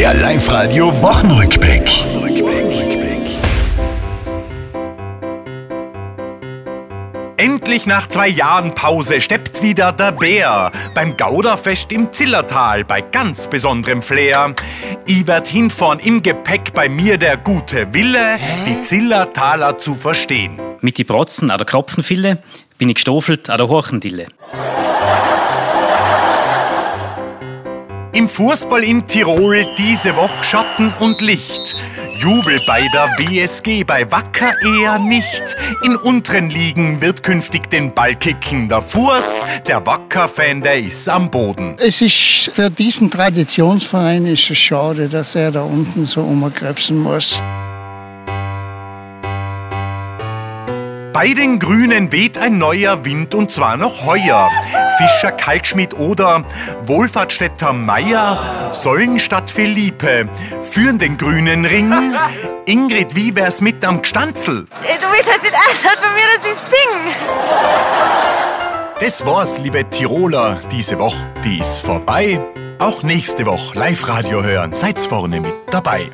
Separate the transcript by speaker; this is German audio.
Speaker 1: Der Live-Radio Wochenrückblick.
Speaker 2: Endlich nach zwei Jahren Pause steppt wieder der Bär beim Gauderfest im Zillertal bei ganz besonderem Flair. Ich werd hinfahren im Gepäck bei mir der gute Wille, die Zillertaler zu verstehen.
Speaker 3: Mit die Brotzen an der Kropfenfille bin ich gestofelt an der Horchendille.
Speaker 2: Im Fußball in Tirol diese Woche Schatten und Licht. Jubel bei der WSG, bei Wacker eher nicht. In unteren Ligen wird künftig den Ball kicken. Der Fuß, der Wacker-Fan, der ist am Boden.
Speaker 4: Es ist für diesen Traditionsverein ist es schade, dass er da unten so umkrebsen muss.
Speaker 2: Bei den Grünen weht ein neuer Wind und zwar noch heuer. Fischer, Kaltschmidt oder Wohlfahrtsstädter Meier sollen statt Philippe führen den grünen Ring. Ingrid, wie wär's mit am Gstanzel?
Speaker 5: Du bist halt nicht ernsthaft von mir, dass ich sing.
Speaker 2: Das war's, liebe Tiroler, diese Woche, die ist vorbei. Auch nächste Woche Live-Radio hören, seid's vorne mit dabei.